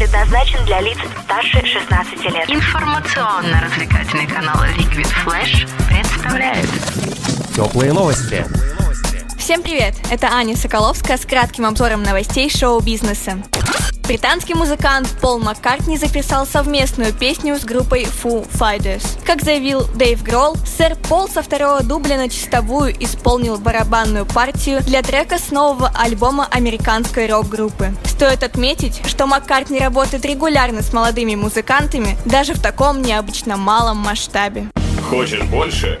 предназначен для лиц старше 16 лет. Информационно-развлекательный канал Liquid Flash представляет Теплые новости. Всем привет! Это Аня Соколовская с кратким обзором новостей шоу-бизнеса. Британский музыкант Пол Маккартни записал совместную песню с группой Foo Fighters. Как заявил Дэйв Гролл, сэр Пол со второго дубля на чистовую исполнил барабанную партию для трека с нового альбома американской рок-группы. Стоит отметить, что Маккартни работает регулярно с молодыми музыкантами, даже в таком необычно малом масштабе. Хочешь больше?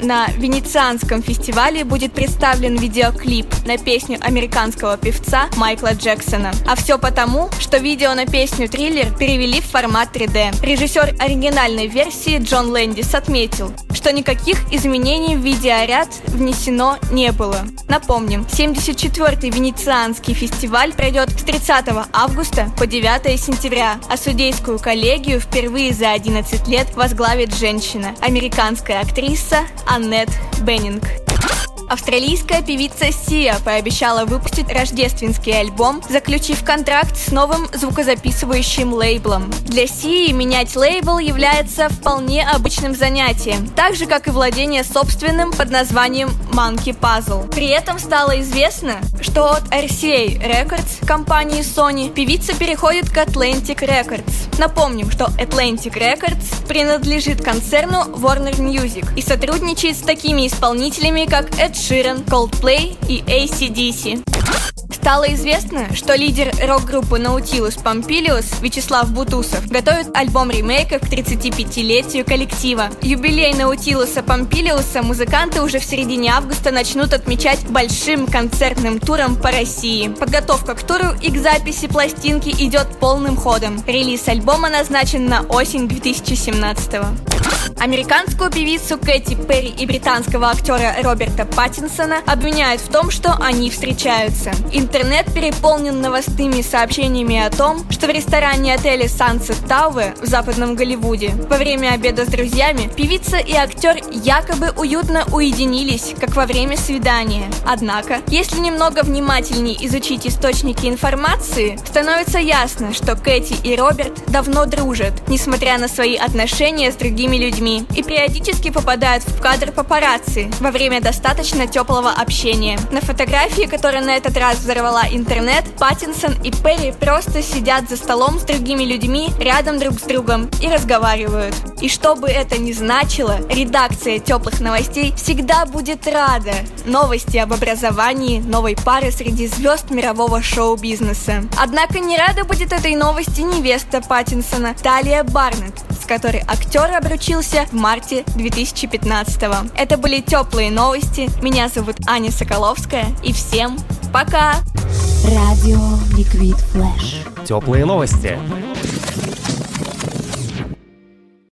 На Венецианском фестивале будет представлен видеоклип на песню американского певца Майкла Джексона. А все потому, что видео на песню «Триллер» перевели в формат 3D. Режиссер оригинальной версии Джон Лэндис отметил, что никаких изменений в видеоряд внесено не было. Напомним, 74-й Венецианский фестиваль пройдет с 30 августа по 9 сентября, а судейскую коллегию впервые за 11 лет возглавит женщина, американская актриса Аннет Беннинг. Австралийская певица Сия пообещала выпустить рождественский альбом, заключив контракт с новым звукозаписывающим лейблом. Для Сии менять лейбл является вполне обычным занятием, так же как и владение собственным под названием Monkey Puzzle. При этом стало известно, что от RCA Records компании Sony певица переходит к Atlantic Records. Напомним, что Atlantic Records принадлежит концерну Warner Music и сотрудничает с такими исполнителями, как Эд Ширен, Coldplay и ACDC. Стало известно, что лидер рок-группы Nautilus Pompilius Вячеслав Бутусов готовит альбом ремейков к 35-летию коллектива. Юбилей Наутилуса Помпилиуса музыканты уже в середине августа начнут отмечать большим концертным туром по России. Подготовка к туру и к записи пластинки идет полным ходом. Релиз альбома назначен на осень 2017 -го. Американскую певицу Кэти Перри и британского актера Роберта Паттинсона обвиняют в том, что они встречаются. Интернет переполнен новостными сообщениями о том, что в ресторане отеля Sunset Tower в западном Голливуде во время обеда с друзьями певица и актер якобы уютно уединились, как во время свидания. Однако, если немного внимательнее изучить источники информации, становится ясно, что Кэти и Роберт давно дружат, несмотря на свои отношения с другими людьми, и периодически попадают в кадр папарацци во время достаточно теплого общения. На фотографии, которая на этот раз взорвала интернет, Паттинсон и Перри просто сидят за столом с другими людьми рядом друг с другом и разговаривают. И что бы это ни значило, редакция теплых новостей всегда будет рада новости об образовании новой пары среди звезд мирового шоу-бизнеса. Однако не рада будет этой новости невеста Паттинсона Талия Барнетт, которой актер обручился в марте 2015 -го. Это были теплые новости. Меня зовут Аня Соколовская. И всем пока! Радио Ликвид Флэш. Теплые новости.